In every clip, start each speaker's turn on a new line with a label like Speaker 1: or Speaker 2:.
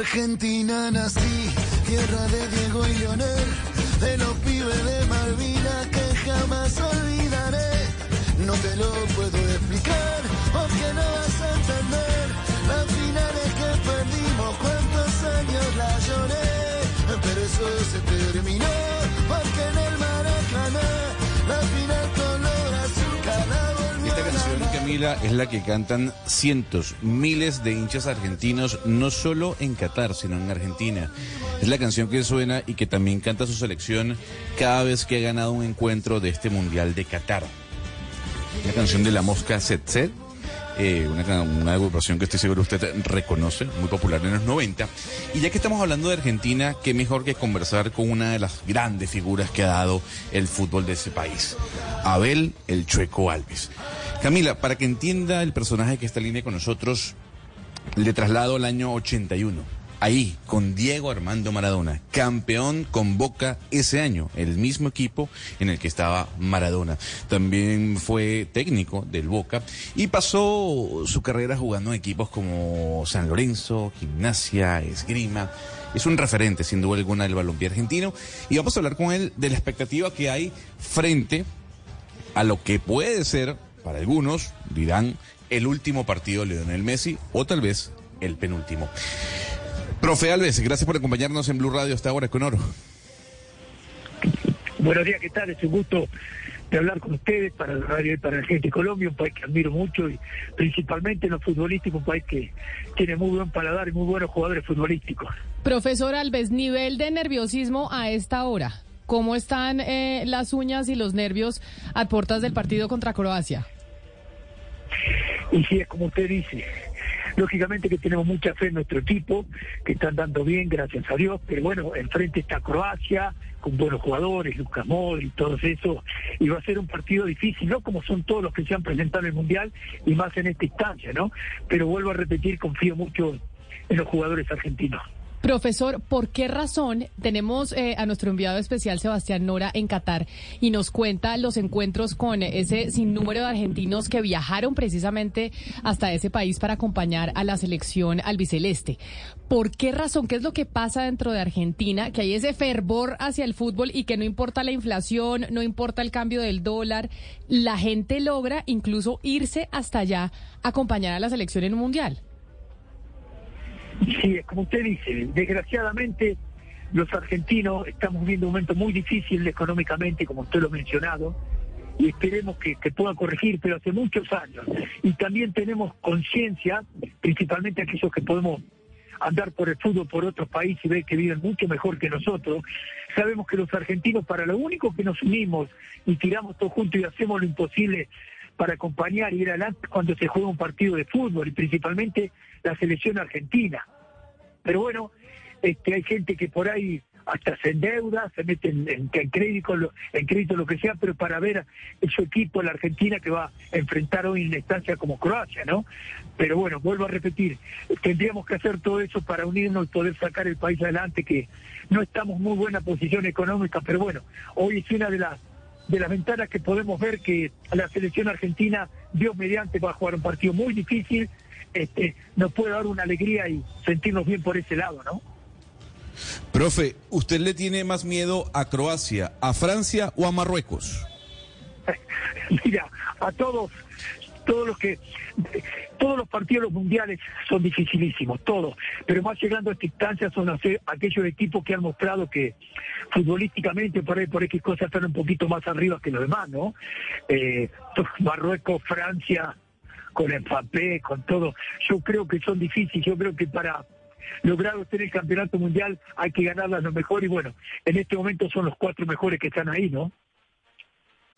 Speaker 1: Argentina nací, tierra de Diego y Leonel, de los pibes de Malvinas que jamás olvidaré. No te lo puedo explicar, porque no vas a entender las finales que perdimos, cuántos años la lloré, pero eso se terminó,
Speaker 2: Camila, es la que cantan cientos, miles de hinchas argentinos, no solo en Qatar, sino en Argentina. Es la canción que suena y que también canta su selección cada vez que ha ganado un encuentro de este Mundial de Qatar. La canción de la mosca Set eh, una, una agrupación que estoy seguro usted reconoce, muy popular en los 90. Y ya que estamos hablando de Argentina, qué mejor que conversar con una de las grandes figuras que ha dado el fútbol de ese país, Abel el Chueco Alves. Camila, para que entienda el personaje que está en línea con nosotros, le traslado al año 81. Ahí, con Diego Armando Maradona, campeón con Boca ese año, el mismo equipo en el que estaba Maradona. También fue técnico del Boca y pasó su carrera jugando en equipos como San Lorenzo, Gimnasia, Esgrima. Es un referente, sin duda alguna, del balompié argentino. Y vamos a hablar con él de la expectativa que hay frente a lo que puede ser, para algunos, dirán, el último partido de Lionel Messi o tal vez el penúltimo. Profe Alves, gracias por acompañarnos en Blue Radio hasta ahora con Oro.
Speaker 3: Buenos días, ¿qué tal? Es un gusto de hablar con ustedes para el radio y para la gente de Colombia, un país que admiro mucho y principalmente en lo futbolístico, un país que tiene muy buen paladar y muy buenos jugadores futbolísticos.
Speaker 4: Profesor Alves, nivel de nerviosismo a esta hora. ¿Cómo están eh, las uñas y los nervios a puertas del partido contra Croacia?
Speaker 3: Y si es como usted dice, lógicamente que tenemos mucha fe en nuestro equipo, que están dando bien, gracias a Dios, pero bueno, enfrente está Croacia, con buenos jugadores, Lucas Modri, todo eso, y va a ser un partido difícil, no como son todos los que se han presentado en el Mundial, y más en esta instancia, ¿no? Pero vuelvo a repetir, confío mucho en los jugadores argentinos.
Speaker 4: Profesor, ¿por qué razón tenemos eh, a nuestro enviado especial Sebastián Nora en Qatar y nos cuenta los encuentros con ese sinnúmero de argentinos que viajaron precisamente hasta ese país para acompañar a la selección albiceleste? ¿Por qué razón? ¿Qué es lo que pasa dentro de Argentina? Que hay ese fervor hacia el fútbol y que no importa la inflación, no importa el cambio del dólar, la gente logra incluso irse hasta allá a acompañar a la selección en un mundial.
Speaker 3: Sí, es como usted dice, desgraciadamente los argentinos estamos viviendo un momento muy difícil económicamente, como usted lo ha mencionado, y esperemos que, que pueda corregir, pero hace muchos años. Y también tenemos conciencia, principalmente aquellos que podemos andar por el fútbol por otros países y ver que viven mucho mejor que nosotros. Sabemos que los argentinos, para lo único que nos unimos y tiramos todos juntos y hacemos lo imposible para acompañar y ir adelante cuando se juega un partido de fútbol y principalmente la selección argentina. Pero bueno, este, hay gente que por ahí hasta se endeuda, se mete en, en- en crédito, lo- en crédito lo que sea, pero para ver a su equipo, la Argentina, que va a enfrentar hoy en una instancia como Croacia, ¿no? Pero bueno, vuelvo a repetir, tendríamos que hacer todo eso para unirnos y poder sacar el país adelante, que no estamos en muy buena posición económica, pero bueno, hoy es una de las de las ventanas que podemos ver que la selección argentina, Dios mediante, va a jugar un partido muy difícil, este, nos puede dar una alegría y sentirnos bien por ese lado, ¿no?
Speaker 2: Profe, ¿usted le tiene más miedo a Croacia, a Francia o a Marruecos?
Speaker 3: Mira, a todos, todos los que, todos los partidos los mundiales son dificilísimos, todos, pero más llegando a esta instancia son aquellos equipos que han mostrado que futbolísticamente por ahí por X cosas están un poquito más arriba que los demás, ¿no? Eh, Marruecos, Francia, con el papel, con todo. Yo creo que son difíciles, yo creo que para lograr obtener el campeonato mundial hay que ganar a lo mejor y bueno, en este momento son los cuatro mejores que están ahí, ¿no?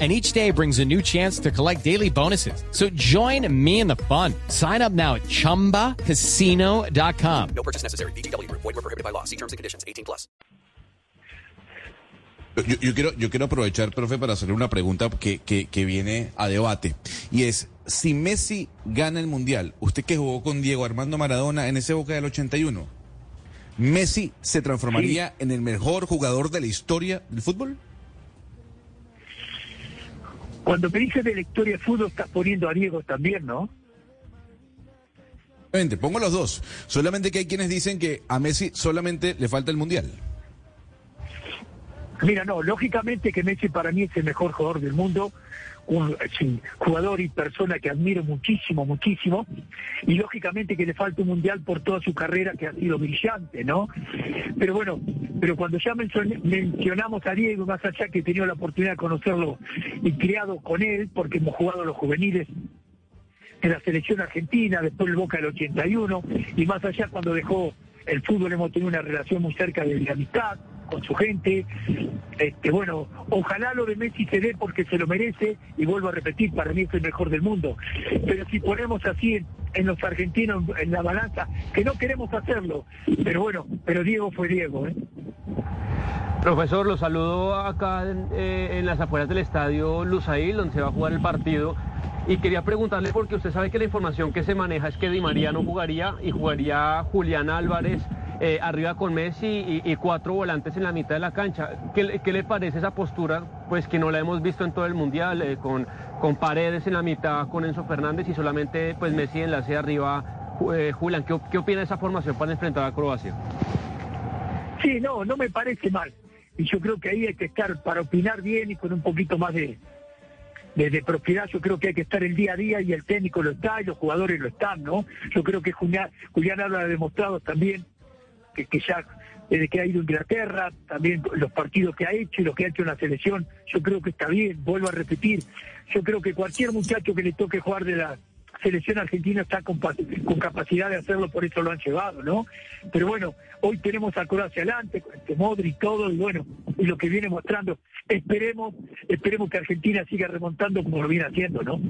Speaker 5: and each day brings a new chance to collect daily bonuses. So join me in the fun. Sign up now at ChumbaCasino.com.
Speaker 6: No purchase necessary. BGW. Void were prohibited by law. See terms and conditions. 18 plus.
Speaker 2: Yo, yo quiero, yo quiero aprovechar, profe, para hacerle una pregunta que, que, que viene a debate. Y es, si Messi gana el Mundial, usted que jugó con Diego Armando Maradona en ese Boca del 81, ¿Messi se transformaría en el mejor jugador de la historia del fútbol?
Speaker 3: Cuando me dices de la historia de fútbol, estás poniendo a Diego también, ¿no?
Speaker 2: Pongo los dos. Solamente que hay quienes dicen que a Messi solamente le falta el Mundial.
Speaker 3: Mira, no, lógicamente que Messi para mí es el mejor jugador del mundo, un jugador y persona que admiro muchísimo, muchísimo, y lógicamente que le falta un mundial por toda su carrera que ha sido brillante, ¿no? Pero bueno, pero cuando ya mencionamos a Diego, más allá que he tenido la oportunidad de conocerlo y criado con él, porque hemos jugado los juveniles en la selección argentina, después el Boca del 81, y más allá cuando dejó el fútbol hemos tenido una relación muy cerca de, de amistad con su gente. Este, bueno, ojalá lo de Messi se dé porque se lo merece, y vuelvo a repetir, para mí es el mejor del mundo. Pero si ponemos así en, los argentinos en la balanza, que no queremos hacerlo, pero bueno, pero Diego fue Diego, ¿eh?
Speaker 7: Profesor, lo saludo acá en, eh, en las afueras del estadio Lusail, donde se va a jugar el partido. Y quería preguntarle, porque usted sabe que la información que se maneja es que Di María no jugaría y jugaría Julián Álvarez eh, arriba con Messi y, cuatro volantes en la mitad de la cancha. ¿Qué, le- parece esa postura? Pues que no la hemos visto en todo el Mundial, eh, con, con Paredes en la mitad, con Enzo Fernández y solamente pues Messi enlace arriba. Eh, Julián, ¿qué, op- ¿qué opina de esa formación para enfrentar a Croacia?
Speaker 3: Sí, no, no me parece mal. Y yo creo que ahí hay que estar para opinar bien y con un poquito más de, de, propiedad. Yo creo que hay que estar el día a día y el técnico lo está y los jugadores lo están, ¿no? Yo creo que Julián, Julián Álvarez ha demostrado también que, ya desde que ha ido a Inglaterra, también los partidos que ha hecho y lo que ha hecho en la selección, yo creo que está bien, vuelvo a repetir, yo creo que cualquier muchacho que le toque jugar de la selección argentina está con capacidad de hacerlo, por eso lo han llevado, ¿no? Pero bueno, hoy tenemos a Croacia adelante, con este Modri y todo, y bueno, y lo que viene mostrando, esperemos, esperemos que Argentina siga remontando como lo viene haciendo, ¿no?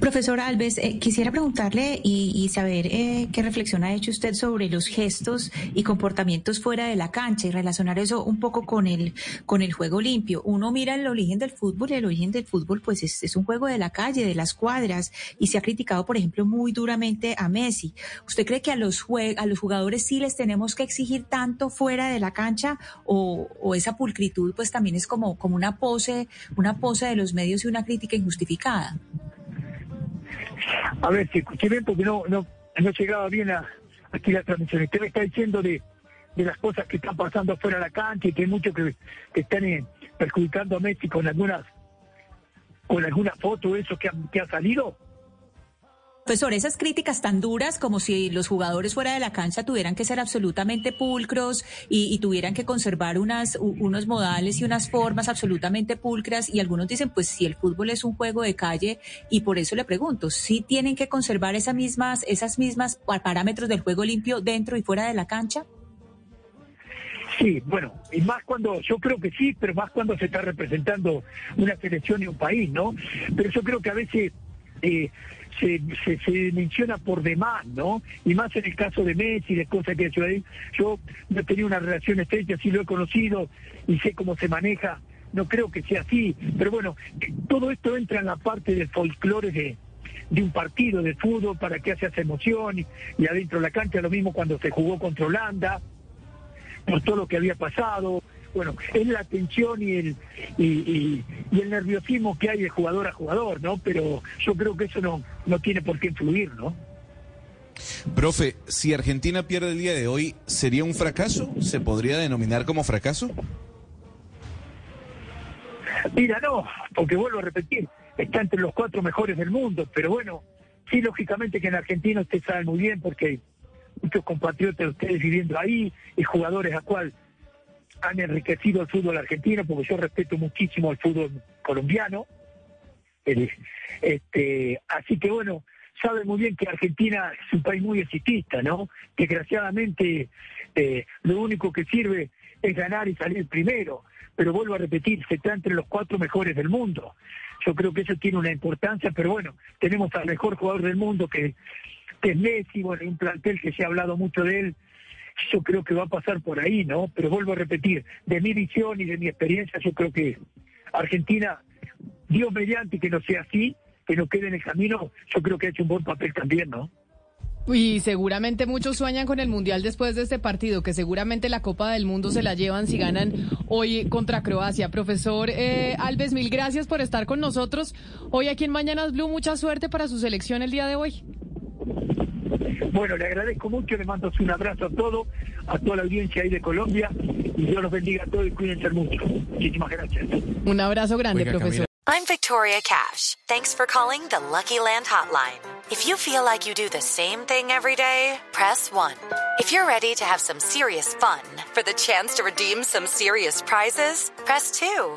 Speaker 8: Profesor Alves, eh, quisiera preguntarle y, saber eh, qué reflexión ha hecho usted sobre los gestos y comportamientos fuera de la cancha y relacionar eso un poco con el, con el juego limpio. Uno mira el origen del fútbol y el origen del fútbol pues es, un juego de la calle, de las cuadras y se ha criticado, por ejemplo, muy duramente a Messi. ¿Usted cree que a los, a los jugadores sí les tenemos que exigir tanto fuera de la cancha o, o esa pulcritud pues también es como, como una pose, una pose de los medios y una crítica injustificada?
Speaker 3: A ver, si escuché bien porque no, no, llegaba bien a, aquí la transmisión. Usted me está diciendo de, de las cosas que están pasando fuera de la cancha y que hay muchos que, que están eh, perjudicando a Messi con algunas con alguna foto eso que ha, que ha salido.
Speaker 8: Profesor, esas críticas tan duras como si los jugadores fuera de la cancha tuvieran que ser absolutamente pulcros y, y tuvieran que conservar unas, unos modales y unas formas absolutamente pulcras y algunos dicen, pues si el fútbol es un juego de calle y por eso le pregunto, ¿sí tienen que conservar esas mismas, esas mismas pa- parámetros del juego limpio dentro y fuera de la cancha?
Speaker 3: Sí, bueno, y más cuando, yo creo que sí, pero más cuando se está representando una selección y un país, ¿no? Pero yo creo que a veces eh, se, se, se menciona por demás, ¿no? Y más en el caso de Messi, de cosas que ahí. Yo no he tenido una relación estrecha, sí lo he conocido y sé cómo se maneja. No creo que sea así, pero bueno, todo esto entra en la parte del folclore de, de un partido de fútbol para que esa emoción y, y adentro de la cancha lo mismo cuando se jugó contra Holanda por todo lo que había pasado. Bueno, es la tensión y el, y, y- y el nerviosismo que hay de jugador a jugador, ¿no? Pero yo creo que eso no, no tiene por qué influir, ¿no?
Speaker 2: Profe, si Argentina pierde el día de hoy, ¿sería un fracaso? ¿Se podría denominar como fracaso?
Speaker 3: Mira, no, porque vuelvo a repetir, está entre los cuatro mejores del mundo, pero bueno, sí, lógicamente que en Argentina usted sabe muy bien, porque muchos compatriotas de ustedes viviendo ahí y jugadores a cual han enriquecido el fútbol argentino, porque yo respeto muchísimo el fútbol colombiano. Este, así que bueno, sabe muy bien que Argentina es un país muy exitista, ¿no? Desgraciadamente, eh, lo único que sirve es ganar y salir primero. Pero vuelvo a repetir, se está entre los cuatro mejores del mundo. Yo creo que eso tiene una importancia, pero bueno, tenemos al mejor jugador del mundo que, que es Messi, bueno, un plantel que se ha hablado mucho de él. Yo creo que va a pasar por ahí, ¿no? Pero vuelvo a repetir, de mi visión y de mi experiencia, yo creo que Argentina, Dios mediante que no sea así, que no quede en el camino, yo creo que ha hecho un buen papel también, ¿no?
Speaker 4: Y seguramente muchos sueñan con el Mundial después de este partido, que seguramente la Copa del Mundo se la llevan si ganan hoy contra Croacia. Profesor eh, Alves, mil gracias por estar con nosotros. Hoy aquí en Mañanas Blue, mucha suerte para su selección el día de hoy.
Speaker 3: Bueno, le agradezco mucho, le mando un abrazo a todos, a toda la audiencia ahí de Colombia, y Dios los bendiga a todos y cuídense mucho. Muchísimas gracias.
Speaker 4: Un abrazo grande,
Speaker 2: Oiga,
Speaker 4: profesor.
Speaker 9: I'm Victoria Cash. Thanks for calling the Lucky Land Hotline. If you feel like you do the same thing every day, press 1. If you're ready to have some serious fun for the chance to redeem some serious prizes, press 2.